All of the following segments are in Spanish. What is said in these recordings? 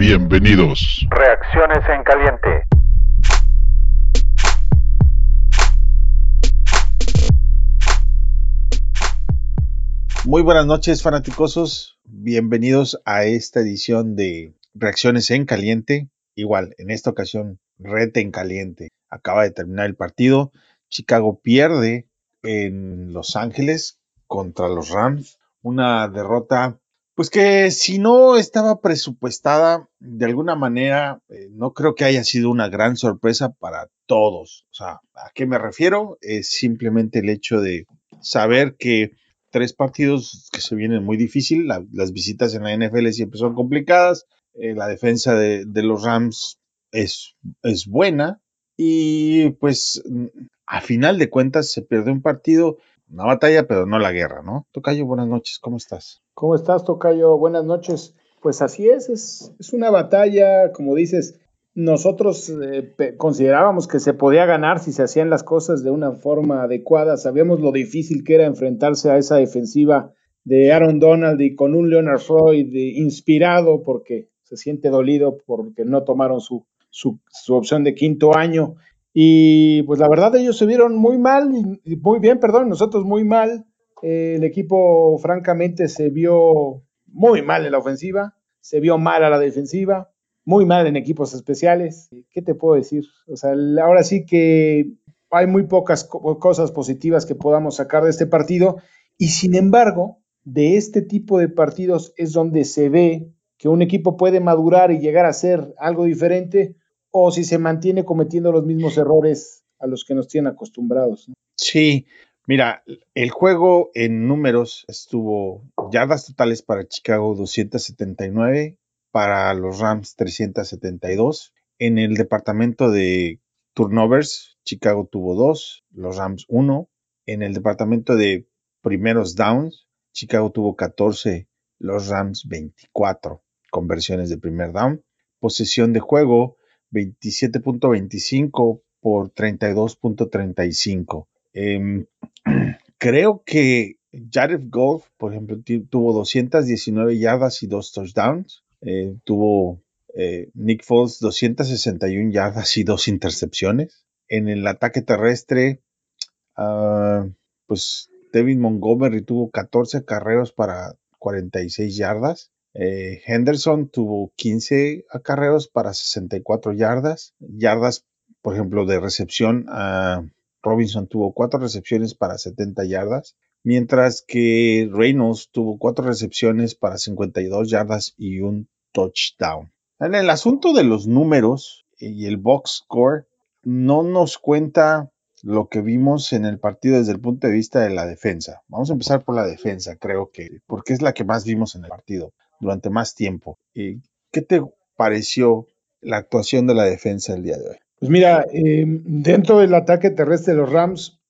Bienvenidos. Reacciones en caliente. Muy buenas noches, fanaticosos. Bienvenidos a esta edición de Reacciones en Caliente. Igual, en esta ocasión, rete en caliente. Acaba de terminar el partido. Chicago pierde en Los Ángeles contra los Rams. Una derrota, pues que si no estaba presupuestada de alguna manera, eh, no creo que haya sido una gran sorpresa para todos. O sea, ¿a qué me refiero? Es simplemente el hecho de saber que tres partidos que se vienen muy difícil, la- las visitas en la NFL siempre son complicadas, eh, la defensa de, de los Rams es, es buena y pues mm, a final de cuentas se pierde un partido, una batalla, pero no la guerra, ¿no? Tocayo, buenas noches, ¿cómo estás? ¿Cómo estás, Tocayo? Buenas noches. Pues así es, es, una batalla, como dices, nosotros eh, considerábamos que se podía ganar si se hacían las cosas de una forma adecuada, sabíamos lo difícil que era enfrentarse a esa defensiva de Aaron Donald y con un Leonard eh, inspirado porque se siente dolido porque no tomaron su, opción de quinto año. Y pues la verdad ellos se vieron muy mal, y muy bien, perdón, nosotros muy mal. Eh, el equipo francamente se vio muy mal en la ofensiva, se vio mal a la defensiva, muy mal en equipos especiales. ¿Qué te puedo decir? O sea, ahora sí que hay muy pocas co- cosas positivas que podamos sacar de este partido y sin embargo, de este tipo de partidos es donde se ve que un equipo puede madurar y llegar a ser algo diferente o si se mantiene cometiendo los mismos errores a los que nos tienen acostumbrados. Sí, mira, el juego en números estuvo yardas totales para Chicago 279, para los Rams 372. En el departamento de turnovers, Chicago tuvo dos, los Rams uno. En el departamento de primeros downs, Chicago tuvo 14, los Rams 24 conversiones de primer down. Posesión de juego 27.25 por 32.35. Em, creo que Jared Goff, por ejemplo, tuvo 219 yardas y dos touchdowns. Eh, tuvo eh, Nick Foles 261 yardas y dos intercepciones. En el ataque terrestre, ah, pues David Montgomery tuvo 14 acarreos para 46 yardas. Eh, Henderson tuvo 15 acarreos para 64 yardas. Yardas, por ejemplo, de recepción, ah, Robinson tuvo 4 recepciones para 70 yardas. Mientras que Reynolds tuvo 4 recepciones para 52 yardas y un touchdown. En el asunto de los números y el box score, no nos cuenta lo que vimos en el partido desde el punto de vista de la defensa. Vamos a empezar por la defensa, creo que, porque es la que más vimos en el partido durante más tiempo. ¿Qué te pareció la actuación de la defensa el día de hoy? Pues mira, eh, dentro del ataque terrestre de los Rams,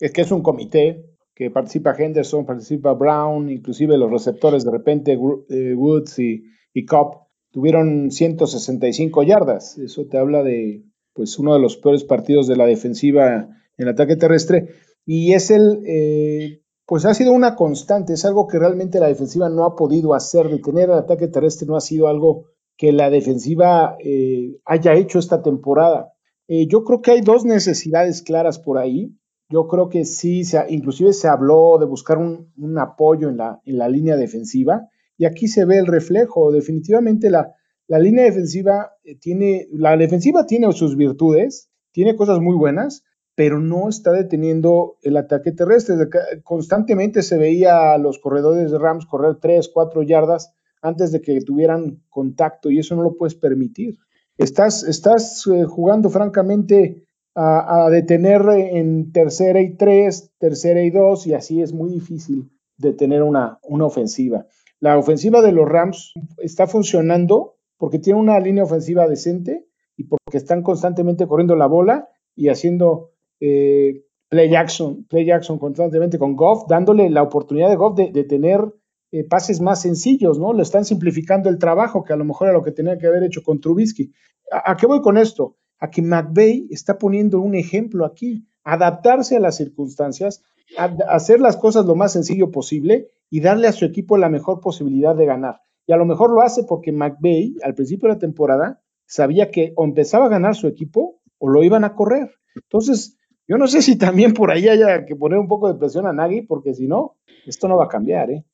es que es un comité que participa Henderson, participa Brown, inclusive los receptores de repente eh, Woods y, y Cobb tuvieron 165 yardas. Eso te habla de pues uno de los peores partidos de la defensiva en ataque terrestre y es el eh, pues ha sido una constante, es algo que realmente la defensiva no ha podido hacer, detener el ataque terrestre no ha sido algo que la defensiva eh, haya hecho esta temporada. Eh, yo creo que hay dos necesidades claras por ahí. Yo creo que sí, se, inclusive se habló de buscar un, apoyo en la, línea defensiva y aquí se ve el reflejo. Definitivamente la, la línea defensiva tiene, la defensiva tiene sus virtudes, tiene cosas muy buenas, pero no está deteniendo el ataque terrestre. Constantemente se veía a los corredores de Rams correr 3, 4 yardas antes de que tuvieran contacto y eso no lo puedes permitir. Estás, estás eh, jugando francamente a, detener en tercera y tres, tercera y dos, y así es muy difícil detener una, una ofensiva. La ofensiva de los Rams está funcionando porque tiene una línea ofensiva decente y porque están constantemente corriendo la bola y haciendo eh, play action, play constantemente con Goff, dándole la oportunidad de Goff de, de tener eh, pases más sencillos, ¿no? Le están simplificando el trabajo, que a lo mejor era lo que tenía que haber hecho con Trubisky. ¿A, qué voy con esto? A que McVay está poniendo un ejemplo aquí, adaptarse a las circunstancias, hacer las cosas lo más sencillo posible y darle a su equipo la mejor posibilidad de ganar. Y a lo mejor lo hace porque McVay, al principio de la temporada, sabía que o empezaba a ganar su equipo o lo iban a correr. Entonces, yo no sé si también por ahí haya que poner un poco de presión a Nagy, porque si no, esto no va a cambiar, ¿eh?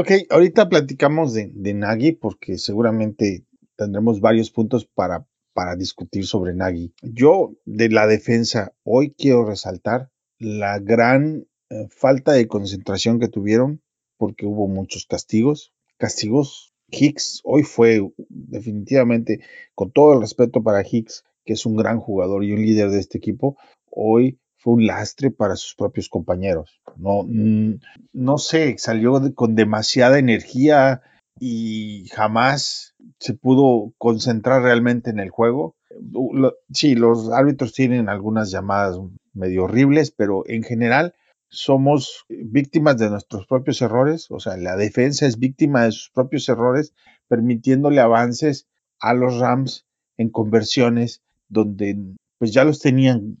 Ok, ahorita platicamos de, de Nagy porque seguramente tendremos varios puntos para, para discutir sobre Nagy. Yo, de la defensa, hoy quiero resaltar la gran eh, falta de concentración que tuvieron porque hubo muchos castigos. Castigos, Hicks hoy fue definitivamente, con todo el respeto para Hicks, que es un gran jugador y un líder de este equipo, hoy fue un lastre para sus propios compañeros. No, mm, no sé, salió con demasiada energía y jamás se pudo concentrar realmente en el juego. Sí, los árbitros tienen algunas llamadas medio horribles, pero en general somos víctimas de nuestros propios errores, o sea, la defensa es víctima de sus propios errores, permitiéndole avances a los Rams en conversiones donde pues ya los tenían,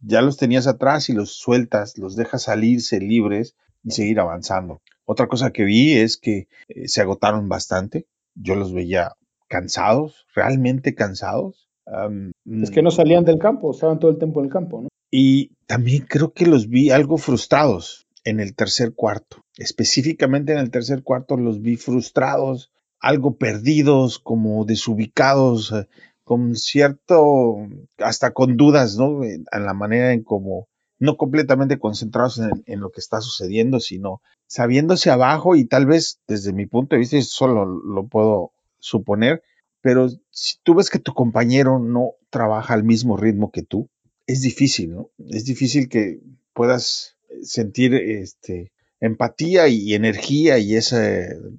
ya los tenías atrás y los sueltas, los dejas salirse libres y seguir avanzando. Otra cosa que vi es que eh, se agotaron bastante, yo los veía cansados, realmente cansados. es que no salían del campo, estaban todo el tiempo en el campo, ¿no? Y también creo que los vi algo frustrados en el tercer cuarto. Específicamente en el tercer cuarto los vi frustrados, algo perdidos, como desubicados, eh, con cierto, hasta con dudas, ¿no? En la manera en cómo, no completamente concentrados en, lo que está sucediendo, sino sabiéndose abajo y tal vez desde mi punto de vista, y solo lo puedo suponer, pero si tú ves que tu compañero no trabaja al mismo ritmo que tú, es difícil, ¿no? Es difícil que puedas sentir este, empatía y energía y, esa,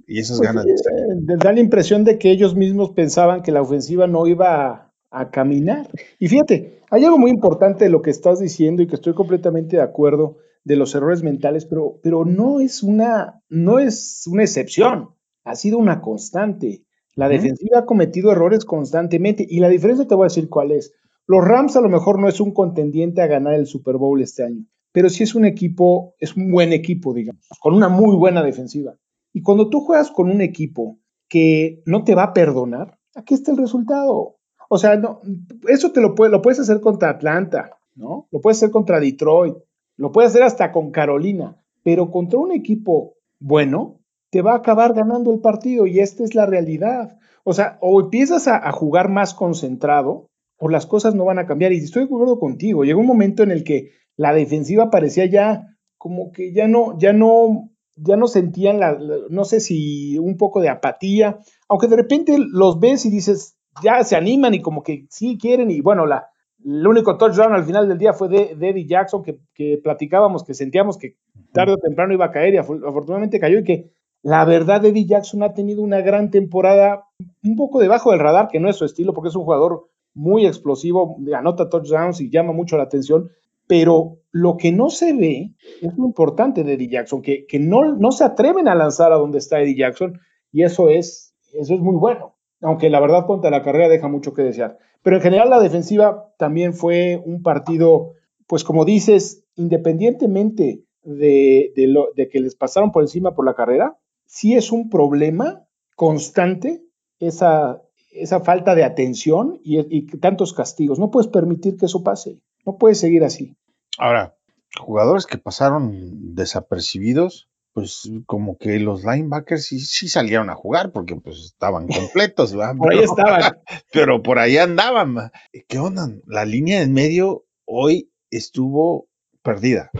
y esas pues ganas. de da la impresión de que ellos mismos pensaban que la ofensiva no iba a, caminar. Y fíjate, hay algo muy importante de lo que estás diciendo y que estoy completamente de acuerdo de los errores mentales, pero, pero no, es una, no es una excepción, ha sido una constante. La defensiva ha cometido errores constantemente y la diferencia te voy a decir cuál es. Los Rams a lo mejor no es un contendiente a ganar el Super Bowl este año, pero sí es un equipo, es un buen equipo, digamos, con una muy buena defensiva. Y cuando tú juegas con un equipo que no te va a perdonar, aquí está el resultado. O sea, no, eso te lo, lo puedes hacer contra Atlanta, ¿no? Lo puedes hacer contra Detroit, lo puedes hacer hasta con Carolina, pero contra un equipo bueno, te va a acabar ganando el partido y esta es la realidad. O sea, o empiezas a, a jugar más concentrado, o las cosas no van a cambiar. Y estoy de acuerdo contigo, llegó un momento en el que la defensiva parecía ya como que ya no, ya no, ya no sentían la, no sé si un poco de apatía, aunque de repente los ves y dices, ya se animan y como que sí quieren y bueno, la, el único touchdown al final del día fue de, Eddie Jackson que, que, platicábamos, que sentíamos que tarde o temprano iba a caer y afortunadamente cayó y que la verdad Eddie Jackson ha tenido una gran temporada un poco debajo del radar, que no es su estilo porque es un jugador muy explosivo, anota touchdowns y llama mucho la atención, pero lo que no se ve es lo importante de Eddie Jackson, que, no, se atreven a lanzar a donde está Eddie Jackson y eso es, eso es muy bueno, aunque la verdad contra la carrera deja mucho que desear. Pero en general la defensiva también fue un partido, pues como dices, independientemente de, de que les pasaron por encima por la carrera, sí es un problema constante esa, esa falta de atención y, tantos castigos. No puedes permitir que eso pase. No puedes seguir así. Ahora, jugadores que pasaron desapercibidos, pues como que los linebackers sí, sí salieron a jugar porque pues estaban completos. por ahí estaban. Pero por ahí andaban. ¿Qué onda? La línea en medio hoy estuvo perdida.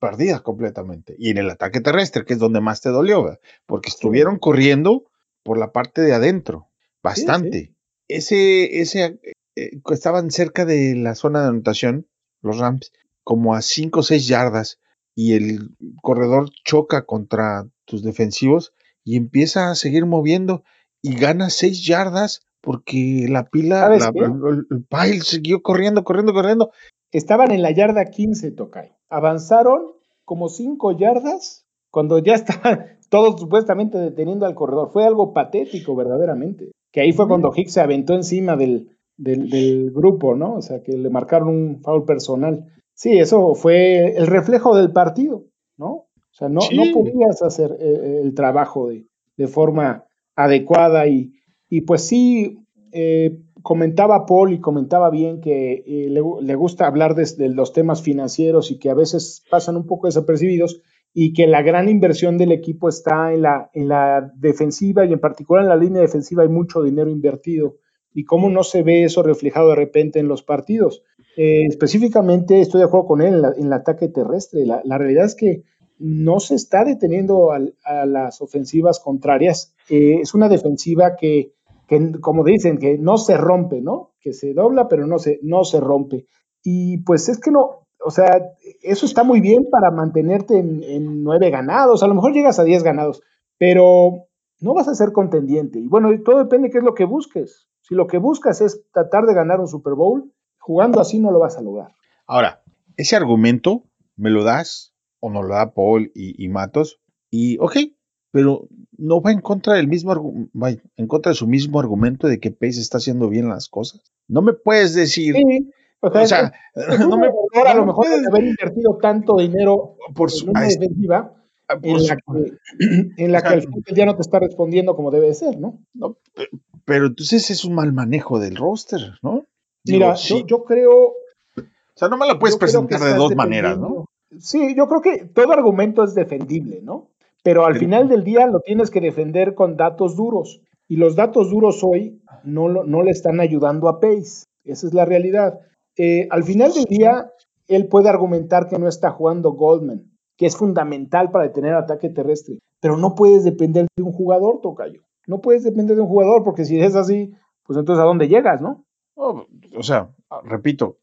Perdida completamente. Y en el ataque terrestre, que es donde más te dolió, porque estuvieron corriendo por la parte de adentro bastante. Ese, ese, eh, estaban cerca de la zona de anotación, los Rams, como a 5 o 6 yardas, y el corredor choca contra tus defensivos y empieza a seguir moviendo y gana 6 yardas porque la pila, el, pile siguió corriendo, corriendo, corriendo. Estaban en la yarda 15, Tocay. Avanzaron como 5 yardas cuando ya estaban todos supuestamente deteniendo al corredor. Fue algo patético, verdaderamente. Que ahí fue cuando Hicks se aventó encima del, del, grupo, ¿no? O sea, que le marcaron un foul personal. Sí, eso fue el reflejo del partido, ¿no? O sea, no, no podías hacer eh, el trabajo de, de, forma adecuada y, y pues sí, eh, comentaba Paul y comentaba bien que eh, le, gusta hablar de, los temas financieros y que a veces pasan un poco desapercibidos y que la gran inversión del equipo está en la, en la defensiva y en particular en la línea defensiva hay mucho dinero invertido y cómo no se ve eso reflejado de repente en los partidos. Eh, específicamente estoy de acuerdo con él en, el ataque terrestre. La, realidad es que no se está deteniendo a, las ofensivas contrarias. Eh, es una defensiva que, como dicen, que no se rompe, ¿no? Que se dobla, pero no se, no se rompe. Y pues es que no, o sea, eso está muy bien para mantenerte en, en nueve ganados. A lo mejor llegas a diez ganados, pero no vas a ser contendiente. Y bueno, todo depende de qué es lo que busques. Si lo que buscas es tratar de ganar un Super Bowl, Jugando así no lo vas a lograr. Ahora, ese argumento me lo das o no lo da Paul y, Matos y ok, pero no va en contra del mismo va en contra de su mismo argumento de que Pace está haciendo bien las cosas. No me puedes decir, o sea, no me a lo mejor haber invertido tanto dinero por su, en una defensiva en la, que, en la que al final ya no te está respondiendo como debe ser, ¿no? no pero entonces es un mal manejo del roster, ¿no? Mira, yo, creo. O sea, no me la puedes presentar de dos maneras, ¿no? Sí, yo creo que todo argumento es defendible, ¿no? Pero al final del día lo tienes que defender con datos duros. Y los datos duros hoy no, no le están ayudando a Pace. Esa es la realidad. Eh, al final del día, él puede argumentar que no está jugando Goldman, que es fundamental para detener ataque terrestre. Pero no puedes depender de un jugador, Tocayo. No puedes depender de un jugador, porque si es así, pues entonces ¿a dónde llegas, no? O sea, repito,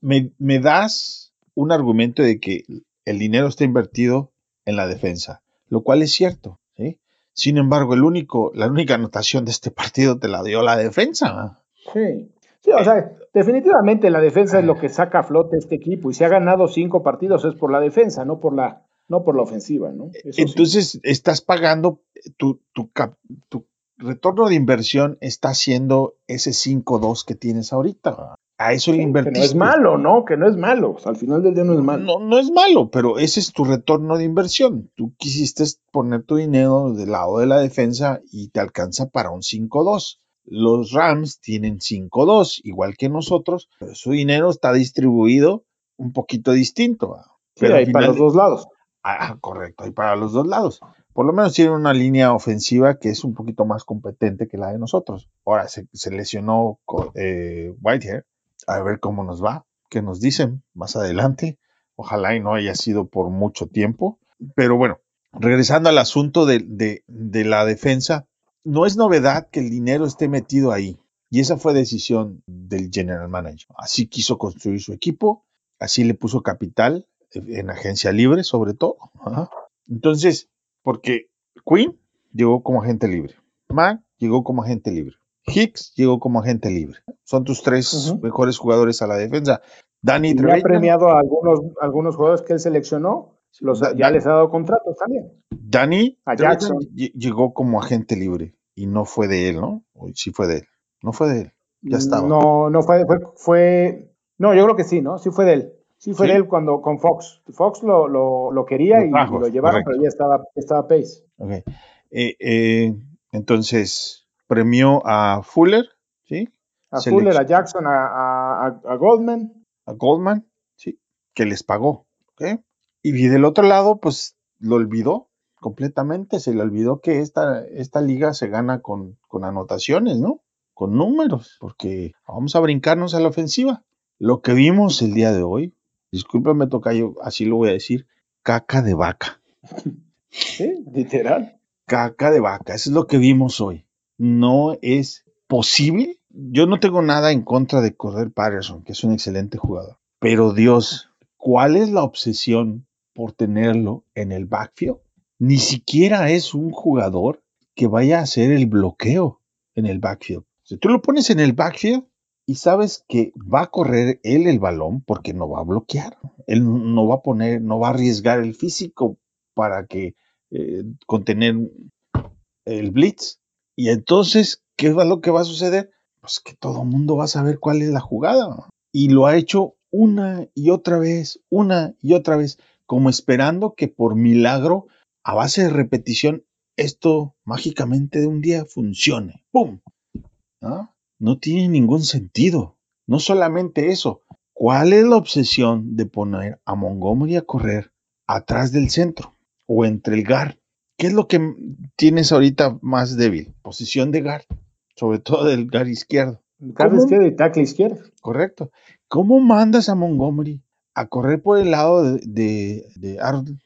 me, das un argumento de que el dinero está invertido en la defensa, lo cual es cierto. ¿sí? Sin embargo, el único, la única anotación de este partido te la dio la defensa. Sí. Sí, o sea, definitivamente la defensa es lo que saca a flote este equipo y si ha ganado cinco partidos es por la defensa, no por la, no por la ofensiva, ¿no? Entonces estás pagando tu, tu, tu, retorno de inversión está siendo ese 5-2 que tienes ahorita. A eso le invertiste. Que no es malo, ¿no? Que no es malo. al final del día no es malo. No, no es malo, pero ese es tu retorno de inversión. Tú quisiste poner tu dinero del lado de la defensa y te alcanza para un 5-2. Los Rams tienen 5-2, igual que nosotros, pero su dinero está distribuido un poquito distinto. Pero hay para los dos lados. Ah, correcto, hay para los dos lados por lo menos tiene una línea ofensiva que es un poquito más competente que la de nosotros. Ahora se, lesionó eh, Whitehair, a ver cómo nos va, qué nos dicen más adelante. Ojalá y no haya sido por mucho tiempo. Pero bueno, regresando al asunto de, de la defensa, no es novedad que el dinero esté metido ahí. Y esa fue decisión del general manager. Así quiso construir su equipo, así le puso capital en agencia libre sobre todo. Entonces, porque Quinn llegó como agente libre. Mac llegó como agente libre. Hicks llegó como agente libre. Son tus tres mejores jugadores a la defensa. Danny y ha premiado a algunos, algunos jugadores que él seleccionó. ya les ha dado contratos también. Danny Jackson llegó como agente libre y no fue de él, ¿no? Sí fue de él. No fue de él. Ya estaba. No, no fue, fue, fue, No, yo creo que sí, ¿no? Sí fue de él. Sí, fue él cuando con Fox. Fox lo, lo, quería y, lo llevaron, pero ya estaba, estaba Pace. Okay. Eh, eh, entonces, premió a Fuller, ¿sí? A Fuller, a Jackson, a, a, Goldman. A Goldman, sí, que les pagó. ¿okay? Y del otro lado, pues lo olvidó completamente. Se le olvidó que esta, esta liga se gana con, con anotaciones, ¿no? Con números, porque vamos a brincarnos a la ofensiva. Lo que vimos el día de hoy discúlpame Tocayo, así lo voy a decir, caca de vaca. Sí, literal. Caca de vaca, eso es lo que vimos hoy. No es posible. Yo no tengo nada en contra de Correr Patterson, que es un excelente jugador. Pero Dios, ¿cuál es la obsesión por tenerlo en el backfield? Ni siquiera es un jugador que vaya a hacer el bloqueo en el backfield. Si tú lo pones en el backfield, y sabes que va a correr él el balón porque no va a bloquear. Él no va a poner, no va a arriesgar el físico para que eh, contener el blitz. Y entonces, ¿qué es lo que va a suceder? Pues que todo el mundo va a saber cuál es la jugada. Y lo ha hecho una y otra vez, una y otra vez, como esperando que por milagro, a base de repetición, esto mágicamente de un día funcione. ¡Pum! No tiene ningún sentido. No solamente eso. ¿Cuál es la obsesión de poner a Montgomery a correr atrás del centro o entre el guard? ¿Qué es lo que tienes ahorita más débil? Posición de guard, sobre todo del guard izquierdo. Guard izquierdo y tackle izquierdo. Correcto. ¿Cómo mandas a Montgomery a correr por el lado de, de, Aaron,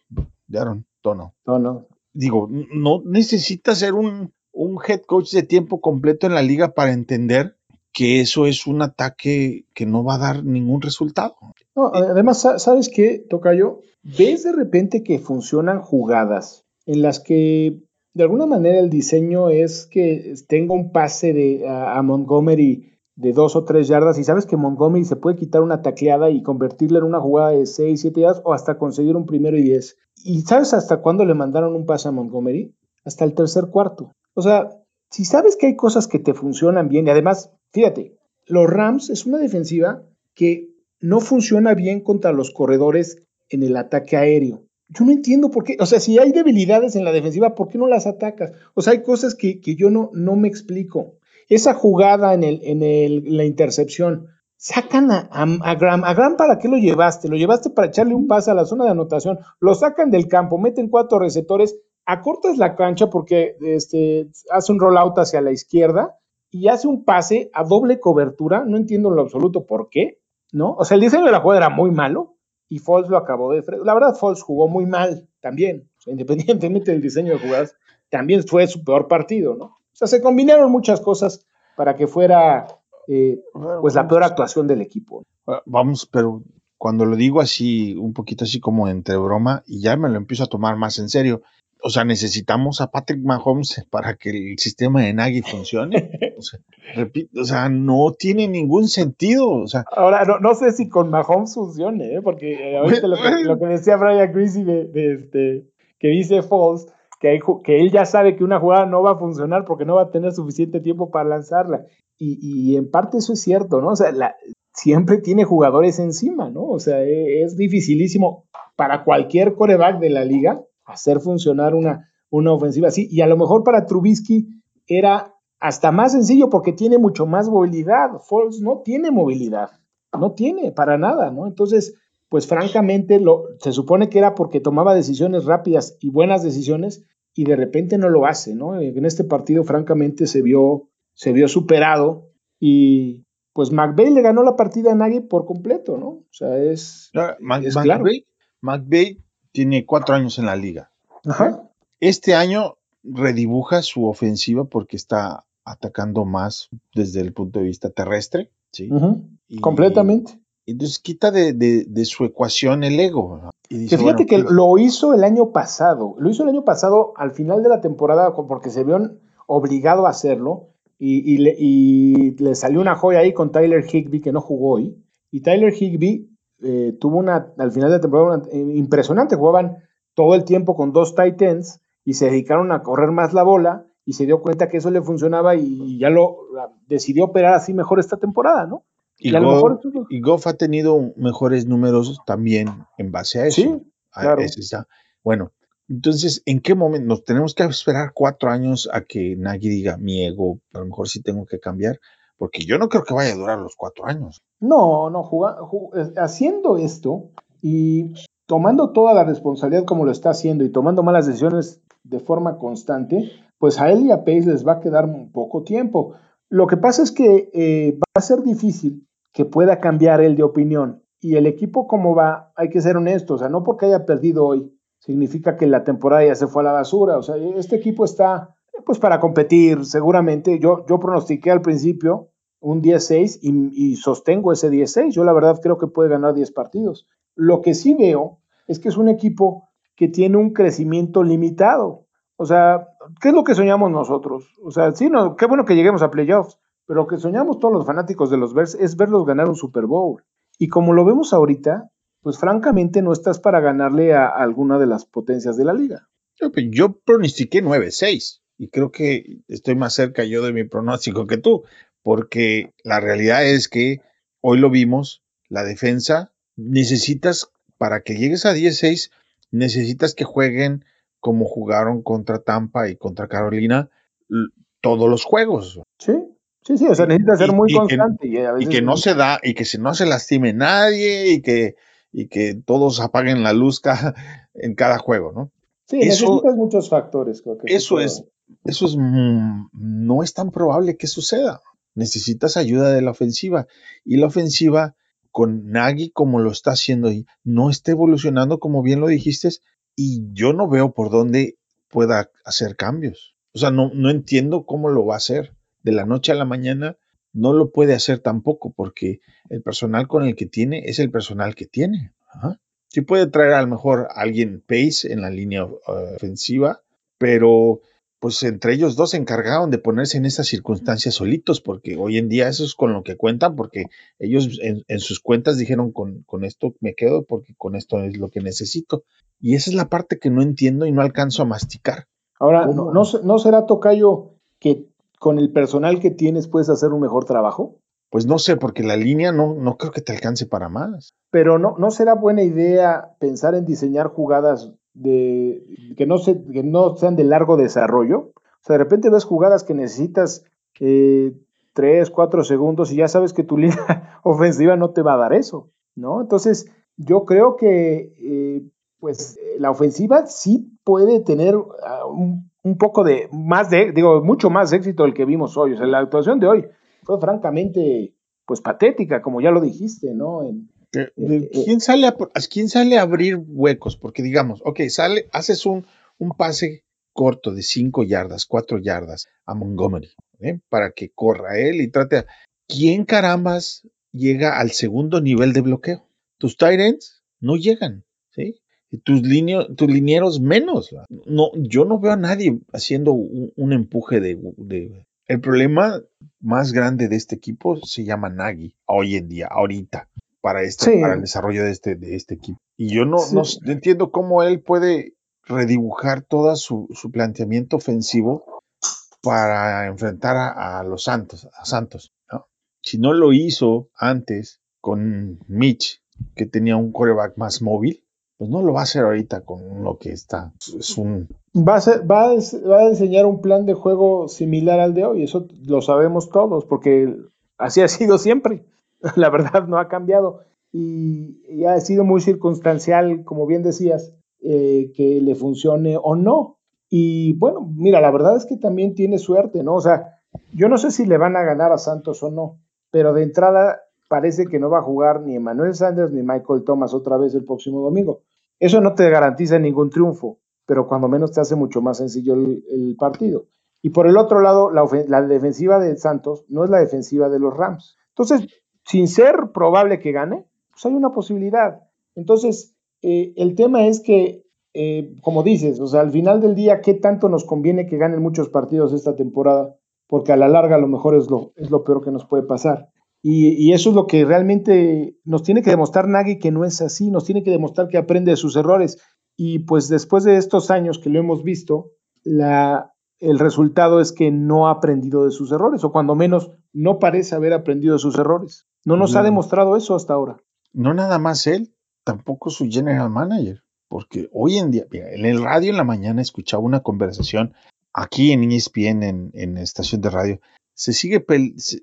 de Aaron Tono? Tono. Digo, no necesitas ser un, un head coach de tiempo completo en la liga para entender que eso es un ataque que no va a dar ningún resultado. además, ¿sabes qué, Tocayo? Ves de repente que funcionan jugadas en las que de alguna manera el diseño es que tenga un pase de, a, Montgomery de dos o tres yardas y sabes que Montgomery se puede quitar una tacleada y convertirla en una jugada de seis, siete yardas o hasta conseguir un primero y diez. ¿Y sabes hasta cuándo le mandaron un pase a Montgomery? Hasta el tercer cuarto. O sea, si sabes que hay cosas que te funcionan bien y además, fíjate, los Rams es una defensiva que no funciona bien contra los corredores en el ataque aéreo. Yo no entiendo por qué, o sea, si hay debilidades en la defensiva, ¿por qué no las atacas? O sea, hay cosas que, yo no, no me explico. Esa jugada en, el, en el, la intercepción, sacan a, a, Graham. ¿A Graham para qué lo llevaste? Lo llevaste para echarle un pase a la zona de anotación. Lo sacan del campo, meten cuatro receptores, acortas la cancha porque este, hace un rollout hacia la izquierda y hace un pase a doble cobertura. No entiendo en lo absoluto por qué, ¿no? O sea, el diseño de la jugada era muy malo y Foles lo acabó de... La verdad, Foles jugó muy mal también, independientemente del diseño de jugadas, también fue su peor partido, ¿no? O sea, se combinaron muchas cosas para que fuera eh, pues la peor actuación del equipo. Ah, vamos, pero cuando lo digo así, un poquito así como entre broma, y ya me lo empiezo a tomar más en serio, o sea, necesitamos a Patrick Mahomes para que el sistema de Nagy funcione. O sea, repito, o sea no tiene ningún sentido. O sea, Ahora, no, no sé si con Mahomes funcione, ¿eh? porque eh, ahorita lo que, lo que, decía Brian Greasy de, de, este, que dice Falls, que, que él ya sabe que una jugada no va a funcionar porque no va a tener suficiente tiempo para lanzarla. Y, y en parte eso es cierto, ¿no? O sea, la, siempre tiene jugadores encima, ¿no? O sea, es, es dificilísimo para cualquier coreback de la liga hacer funcionar una, una ofensiva así. Y a lo mejor para Trubisky era hasta más sencillo porque tiene mucho más movilidad. Foles no tiene movilidad, no tiene para nada, ¿no? Entonces, pues francamente, lo, se supone que era porque tomaba decisiones rápidas y buenas decisiones y de repente no lo hace, ¿no? En este partido, francamente, se vio, se vio superado y pues McVeigh le ganó la partida a Nagy por completo, ¿no? O sea, es, es claro. McVeigh tiene cuatro años en la liga. Este año redibuja su ofensiva porque está atacando más desde el punto de vista terrestre. ¿sí? Completamente. Entonces quita de, su ecuación el ego. Y fíjate que pues lo hizo el año pasado. Lo hizo el año pasado al final de la temporada porque se vio obligado a hacerlo. Y, le, y, le, salió una joya ahí con Tyler Higby que no jugó hoy. Y Tyler Higby eh, tuvo una, al final de temporada, eh, impresionante. Jugaban todo el tiempo con dos tight ends y se dedicaron a correr más la bola y se dio cuenta que eso le funcionaba y, ya lo decidió operar así mejor esta temporada, ¿no? Y, Goff, ha tenido mejores números también en base a eso. Sí, claro. Bueno, entonces, ¿en qué momento nos tenemos que esperar cuatro años a que Nagy diga mi ego, a lo mejor sí tengo que cambiar? Porque yo no creo que vaya a durar los cuatro años. No, no, haciendo esto y tomando toda la responsabilidad como lo está haciendo y tomando malas decisiones de forma constante, pues a él y a Pace les va a quedar un poco tiempo. Lo que pasa es que eh, va a ser difícil que pueda cambiar él de opinión. Y el equipo como va, hay que ser honestos, o sea, no porque haya perdido hoy, significa que la temporada ya se fue a la basura. O sea, este equipo está pues para competir, seguramente. Yo, yo pronostiqué al principio un 10-6 y, sostengo ese 10-6. Yo la verdad creo que puede ganar 10 partidos. Lo que sí veo es que es un equipo que tiene un crecimiento limitado. O sea, ¿qué es lo que soñamos nosotros? O sea, sí, no, qué bueno que lleguemos a playoffs, pero lo que soñamos todos los fanáticos de los Bears es verlos ganar un Super Bowl. Y como lo vemos ahorita, pues francamente no estás para ganarle a, alguna de las potencias de la liga. Yo pronostiqué 9-6 y creo que estoy más cerca yo de mi pronóstico que tú porque la realidad es que hoy lo vimos, la defensa, necesitas, para que llegues a 16, necesitas que jueguen como jugaron contra Tampa y contra Carolina todos los juegos. Sí, sí, sí, o sea, necesita ser muy constante. y, que no se da, y que si no se lastime nadie, y que, y que todos apaguen la luz en cada juego, ¿no? Sí, necesitas muchos factores. eso es, eso es, mm, no es tan probable que suceda. Necesitas ayuda de la ofensiva. Y la ofensiva, con Nagy como lo está haciendo, no está evolucionando como bien lo dijiste, y yo no veo por dónde pueda hacer cambios. O sea, no, no entiendo cómo lo va a hacer. De la noche a la mañana no lo puede hacer tampoco, porque el personal con el que tiene es el personal que tiene. Sí puede traer a lo mejor a alguien pace en la línea uh, ofensiva, pero pues entre ellos dos se encargaron de ponerse en estas circunstancias solitos, porque hoy en día eso es con lo que cuentan, porque ellos en, sus cuentas dijeron con, con, esto me quedo porque con esto es lo que necesito. Y esa es la parte que no entiendo y no alcanzo a masticar. Ahora, ¿no, no, será Tocayo que con el personal que tienes puedes hacer un mejor trabajo? Pues no sé, porque la línea no, no creo que te alcance para más. Pero no, no será buena idea pensar en diseñar jugadas de que no, se, que no sean de largo desarrollo. O sea, de repente ves jugadas que necesitas eh, 3, 4 segundos y ya sabes que tu línea ofensiva no te va a dar eso, ¿no? Entonces, yo creo que eh, pues la ofensiva sí puede tener ah, un, poco de más de, digo, mucho más éxito del que vimos hoy. O sea, la actuación de hoy fue francamente, pues patética, como ya lo dijiste, ¿no? ¿Quién, sale a, ¿Quién sale a abrir huecos? Porque digamos, ok, sale, haces un, un pase corto de 5 yardas, 4 yardas a Montgomery, ¿eh? para que corra él y trate ¿Quién carambas llega al segundo nivel de bloqueo? Tus tight no llegan, ¿sí? Y tus, tus linieros menos. No, yo no veo a nadie haciendo un, empuje de, de, El problema más grande de este equipo se llama Nagy, hoy en día, ahorita para, este, para el desarrollo de este, de este equipo. Y yo no, no, entiendo cómo él puede redibujar todo su, planteamiento ofensivo para enfrentar a, los Santos, a Santos. Si no lo hizo antes con Mitch, que tenía un coreback más móvil, pues no lo va a hacer ahorita con lo que está. Es un... Va a, va, a, va a diseñar un plan de juego similar al de hoy, eso lo sabemos todos, porque así ha sido siempre. la verdad no ha cambiado y, ha sido muy circunstancial, como bien decías, eh, que le funcione o no. Y bueno, mira, la verdad es que también tiene suerte, ¿no? O sea, yo no sé si le van a ganar a Santos o no, pero de entrada parece que no va a jugar ni Emmanuel Sanders ni Michael Thomas otra vez el próximo domingo. Eso no te garantiza ningún triunfo, pero cuando menos te hace mucho más sencillo el, partido. Y por el otro lado, la, la, defensiva de Santos no es la defensiva de los Rams. Entonces, sin ser probable que gane, pues hay una posibilidad. Entonces, eh, el tema es que, eh, como dices, o sea, al final del día, ¿qué tanto nos conviene que ganen muchos partidos esta temporada? Porque a la larga a lo mejor es lo, es lo peor que nos puede pasar. Y, eso es lo que realmente nos tiene que demostrar Nagy que no es así, nos tiene que demostrar que aprende de sus errores. Y pues después de estos años que lo hemos visto, la, el resultado es que no ha aprendido de sus errores, o cuando menos no parece haber aprendido de sus errores. No nos ha demostrado eso hasta ahora. No nada más él, tampoco su general manager, porque hoy en día, en el radio en la mañana escuchaba una conversación aquí en ESPN, en, en estación de radio, se sigue,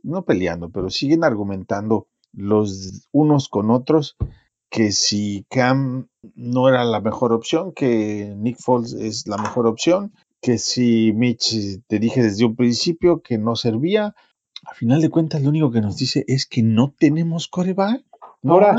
no peleando, pero siguen argumentando los unos con otros que si Cam no era la mejor opción, que Nick Foles es la mejor opción, que si Mitch te dije desde un principio que no servía, a final de cuentas lo único que nos dice es que no tenemos coreback. No Ahora,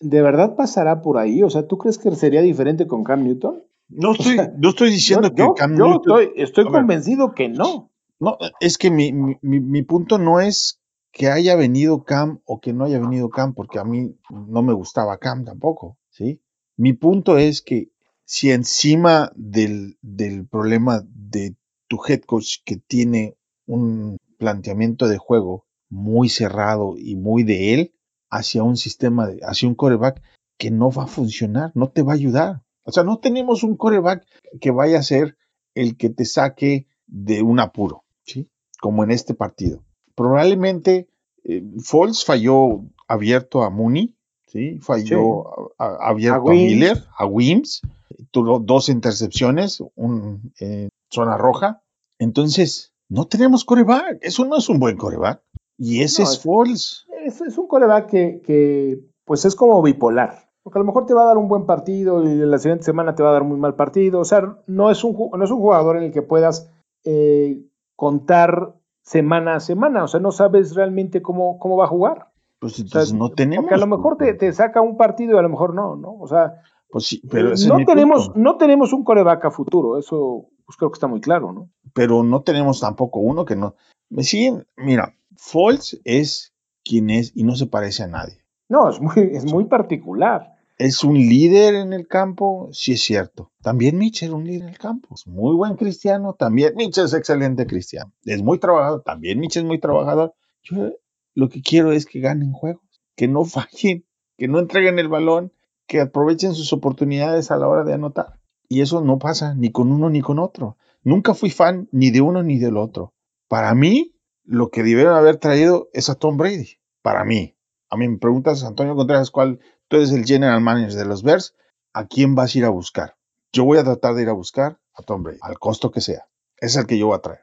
¿de verdad pasará por ahí? O sea, ¿tú crees que sería diferente con Cam Newton? No estoy, no estoy diciendo que Cam Newton. Estoy, estoy convencido que no. No, es que mi, mi, mi, punto no es que haya venido Cam o que no haya venido Cam, porque a mí no me gustaba Cam tampoco, ¿sí? Mi punto es que si encima del, del problema de tu head coach que tiene un planteamiento de juego muy cerrado y muy de él hacia un sistema, de, hacia un coreback que no va a funcionar, no te va a ayudar. O sea, no tenemos un coreback que vaya a ser el que te saque de un apuro, ¿sí? Como en este partido. Probablemente eh, Foles falló abierto a Mooney, ¿sí? Falló abierto a, Miller, a Wims, tuvo dos intercepciones, un, eh, zona roja. Entonces, no tenemos coreback. Eso no es un buen coreback. Y ese es, false. Es, es un coreback que, que, pues es como bipolar. Porque a lo mejor te va a dar un buen partido y la siguiente semana te va a dar muy mal partido. O sea, no es un, no es un jugador en el que puedas eh, contar semana a semana. O sea, no sabes realmente cómo, cómo va a jugar. Pues entonces no tenemos. Porque a lo mejor te, te, saca un partido y a lo mejor no, ¿no? O sea, pues sí, pero no, tenemos, no tenemos un coreback a futuro. Eso pues creo que está muy claro, ¿no? Pero no tenemos tampoco uno que no. Siguen, mira, Falls es quien es y no se parece a nadie. No, es muy, es muy particular. ¿Es un líder en el campo? Sí, es cierto. También Mitch es un líder en el campo. Es muy buen cristiano. También Mitch es excelente cristiano. Es muy trabajador. También Mitch es muy trabajador. Yo lo que quiero es que ganen juegos, que no fallen, que no entreguen el balón, que aprovechen sus oportunidades a la hora de anotar. Y eso no pasa ni con uno ni con otro. Nunca fui fan ni de uno ni del otro. Para mí, lo que debieron haber traído es a Tom Brady. Para mí. A mí me preguntas, Antonio Contreras, ¿cuál? Tú eres el general manager de los Bears. ¿A quién vas a ir a buscar? Yo voy a tratar de ir a buscar a Tom Brady, al costo que sea. Es el que yo voy a traer.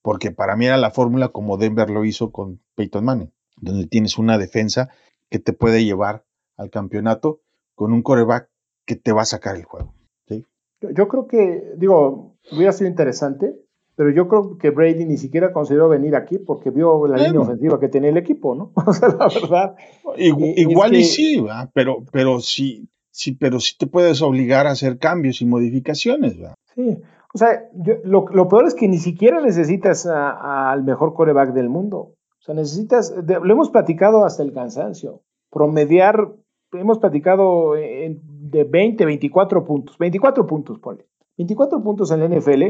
Porque para mí era la fórmula como Denver lo hizo con Peyton Manning, donde tienes una defensa que te puede llevar al campeonato con un coreback que te va a sacar el juego. Yo, creo que, digo, hubiera sido interesante, pero yo creo que Brady ni siquiera consideró venir aquí porque vio la línea ofensiva que tenía el equipo, ¿no? O sea, la verdad. Igual, y sí, pero, pero sí, sí, pero sí te puedes obligar a hacer cambios y modificaciones, ¿verdad? Sí. O sea, lo, peor es que ni siquiera necesitas al mejor coreback del mundo. O sea, necesitas, lo hemos platicado hasta el cansancio, promediar, hemos platicado de 20, 24 puntos, 24 puntos, ponle. 24 puntos en la NFL.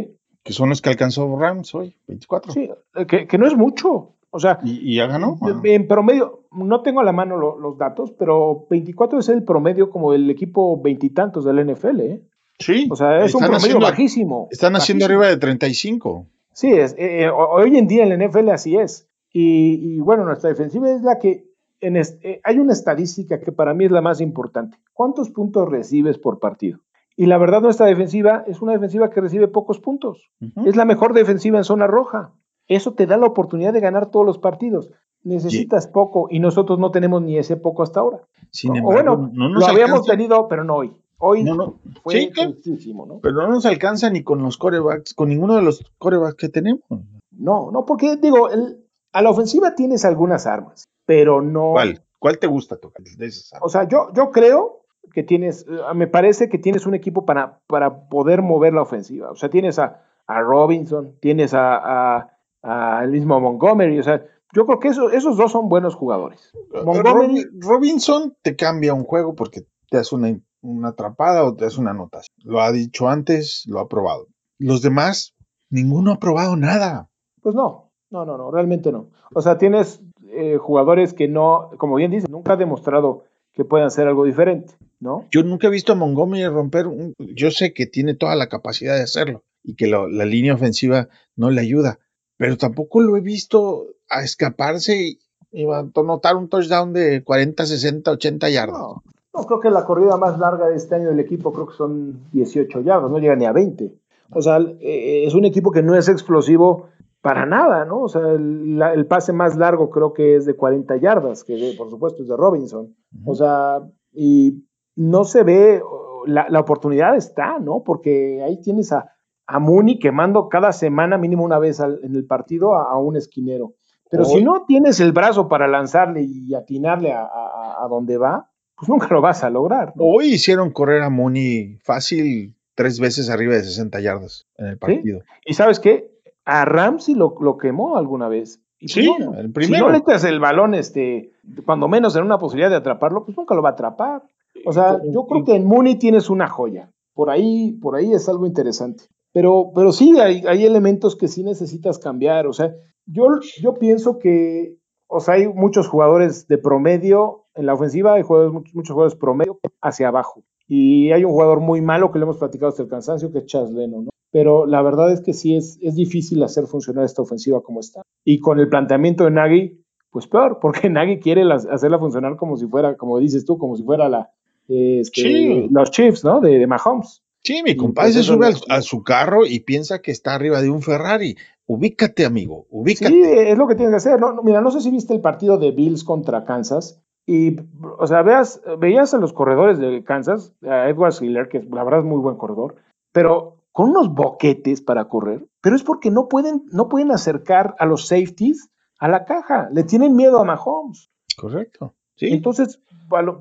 Que son los que alcanzó Rams hoy, 24. Sí, que, no es mucho. O sea, ¿y, ya ganó? En promedio, no tengo a la mano los datos, pero 24 es el promedio como del equipo veintitantos del NFL, ¿eh? Sí. O sea, es un promedio bajísimo. Están haciendo arriba de 35. Sí, es, eh, eh, hoy en día en la NFL así es. Y, bueno, nuestra defensiva es la que en eh, hay una estadística que para mí es la más importante. ¿Cuántos puntos recibes por partido? Y la verdad, nuestra defensiva es una defensiva que recibe pocos puntos. Es la mejor defensiva en zona roja. Eso te da la oportunidad de ganar todos los partidos. Necesitas poco y nosotros no tenemos ni ese poco hasta ahora. Sin embargo, bueno, no lo habíamos tenido, pero no hoy. Hoy no, fue ¿no? Pero no nos alcanza ni con los corebacks, con ninguno de los corebacks que tenemos. No, no, porque digo, a la ofensiva tienes algunas armas, pero no. ¿Cuál? ¿Cuál te gusta tocar de esas armas? O sea, yo, yo creo que tienes, eh, me parece que tienes un equipo para, para poder mover la ofensiva. O sea, tienes a, Robinson, tienes a, el mismo Montgomery, o sea, yo creo que esos dos son buenos jugadores. Montgomery, Robinson te cambia un juego porque te hace una una atrapada o te hace una anotación. Lo ha dicho antes, lo ha probado. Los demás, ninguno ha probado nada. Pues no, no, no, no, realmente no. O sea, tienes eh, jugadores que no, como bien dices, nunca ha demostrado que puedan hacer algo diferente, ¿no? Yo nunca he visto a Montgomery romper un, yo sé que tiene toda la capacidad de hacerlo y que la línea ofensiva no le ayuda, pero tampoco lo he visto a escaparse y, a anotar un touchdown de 40, 60, 80 yardas. No, no, creo que la corrida más larga de este año del equipo creo que son 18 yardas, no llega ni a 20. O sea, eh, es un equipo que no es explosivo para nada, ¿no? O sea, el, pase más largo creo que es de 40 yardas, que por supuesto es de Robinson. O sea, y no se ve, la, oportunidad está, ¿no? Porque ahí tienes a, a Mooney quemando cada semana, mínimo una vez en el partido, a, un esquinero. Pero si no tienes el brazo para lanzarle y atinarle a, a donde va, pues nunca lo vas a lograr. Hoy hicieron correr a Mooney fácil tres veces arriba de 60 yardas en el partido. Y sabes qué? A Ramsey lo, lo quemó alguna vez. Y sí, el primero. Si no le echas el balón, este, cuando menos en una posibilidad de atraparlo, pues nunca lo va a atrapar. O sea, yo creo que en Mooney tienes una joya. Por ahí, por ahí es algo interesante. Pero, pero sí, hay, hay elementos que sí necesitas cambiar. O sea, yo, yo pienso que, o sea, hay muchos jugadores de promedio en la ofensiva hay jugadores, muchos, jugadores promedio hacia abajo. Y hay un jugador muy malo que le hemos platicado hasta el cansancio, que es Chas Leno, ¿no? Pero la verdad es que sí es, es difícil hacer funcionar esta ofensiva como está. Y con el planteamiento de Nagy, pues peor, porque nadie quiere hacerla funcionar como si fuera, como dices tú, como si fuera la, este, los Chiefs, ¿no? De, Mahomes. Sí, mi compadre se sube a su carro y piensa que está arriba de un Ferrari. Ubícate, amigo, ubícate. Sí, es lo que tienes que hacer. No, mira, no sé si viste el partido de Bills contra Kansas. Y, o sea, veas, veías a los corredores de Kansas, a Edward Hiller, que la verdad es muy buen corredor, pero con unos boquetes para correr, pero es porque no pueden, no pueden acercar a los safeties a la caja. Le tienen miedo a Mahomes. Correcto. Sí. Entonces,